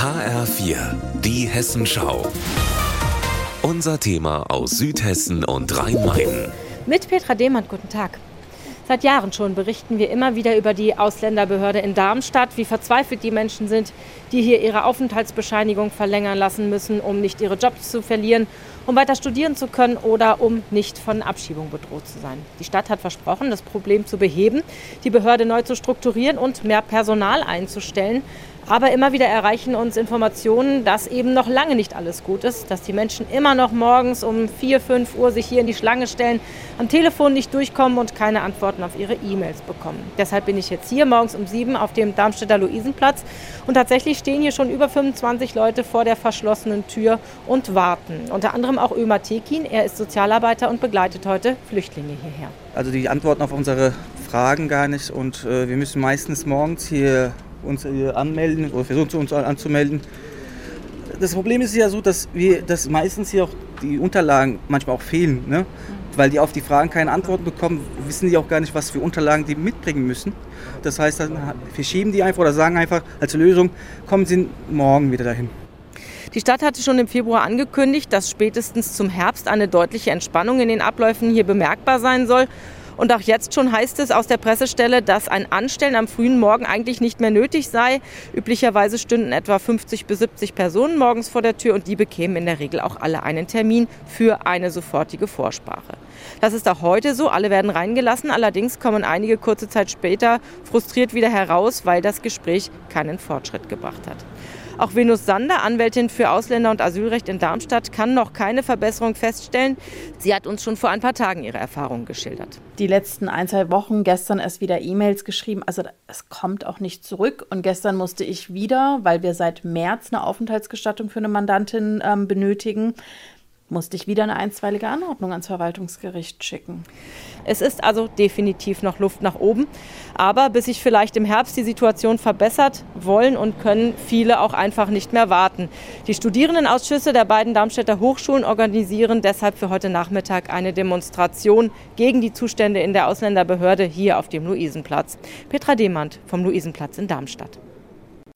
HR4, die Hessenschau. Unser Thema aus Südhessen und Rhein-Main. Mit Petra Demand, guten Tag. Seit Jahren schon berichten wir immer wieder über die Ausländerbehörde in Darmstadt, wie verzweifelt die Menschen sind, die hier ihre Aufenthaltsbescheinigung verlängern lassen müssen, um nicht ihre Jobs zu verlieren, um weiter studieren zu können oder um nicht von Abschiebung bedroht zu sein. Die Stadt hat versprochen, das Problem zu beheben, die Behörde neu zu strukturieren und mehr Personal einzustellen. Aber immer wieder erreichen uns Informationen, dass eben noch lange nicht alles gut ist, dass die Menschen immer noch morgens um 4, 5 Uhr sich hier in die Schlange stellen, am Telefon nicht durchkommen und keine Antworten auf ihre E-Mails bekommen. Deshalb bin ich jetzt hier morgens um 7 auf dem Darmstädter Luisenplatz und tatsächlich stehen hier schon über 25 Leute vor der verschlossenen Tür und warten. Unter anderem auch Ömer Tekin, er ist Sozialarbeiter und begleitet heute Flüchtlinge hierher. Also die antworten auf unsere Fragen gar nicht und äh, wir müssen meistens morgens hier uns anmelden oder versuchen uns anzumelden. Das Problem ist ja so, dass wir dass meistens hier auch die Unterlagen manchmal auch fehlen, ne? weil die auf die Fragen keine Antworten bekommen, wissen die auch gar nicht, was für Unterlagen die mitbringen müssen. Das heißt, dann verschieben die einfach oder sagen einfach als Lösung, kommen Sie morgen wieder dahin. Die Stadt hatte schon im Februar angekündigt, dass spätestens zum Herbst eine deutliche Entspannung in den Abläufen hier bemerkbar sein soll. Und auch jetzt schon heißt es aus der Pressestelle, dass ein Anstellen am frühen Morgen eigentlich nicht mehr nötig sei. Üblicherweise stünden etwa 50 bis 70 Personen morgens vor der Tür und die bekämen in der Regel auch alle einen Termin für eine sofortige Vorsprache. Das ist auch heute so. Alle werden reingelassen. Allerdings kommen einige kurze Zeit später frustriert wieder heraus, weil das Gespräch keinen Fortschritt gebracht hat. Auch Venus Sander, Anwältin für Ausländer- und Asylrecht in Darmstadt, kann noch keine Verbesserung feststellen. Sie hat uns schon vor ein paar Tagen ihre Erfahrungen geschildert. Die letzten ein, zwei Wochen, gestern erst wieder E-Mails geschrieben. Also es kommt auch nicht zurück. Und gestern musste ich wieder, weil wir seit März eine Aufenthaltsgestattung für eine Mandantin ähm, benötigen, musste ich wieder eine einstweilige Anordnung ans Verwaltungsgericht schicken. Es ist also definitiv noch Luft nach oben. Aber bis sich vielleicht im Herbst die Situation verbessert, wollen und können viele auch einfach nicht mehr warten. Die Studierendenausschüsse der beiden Darmstädter Hochschulen organisieren deshalb für heute Nachmittag eine Demonstration gegen die Zustände in der Ausländerbehörde hier auf dem Luisenplatz. Petra Demand vom Luisenplatz in Darmstadt.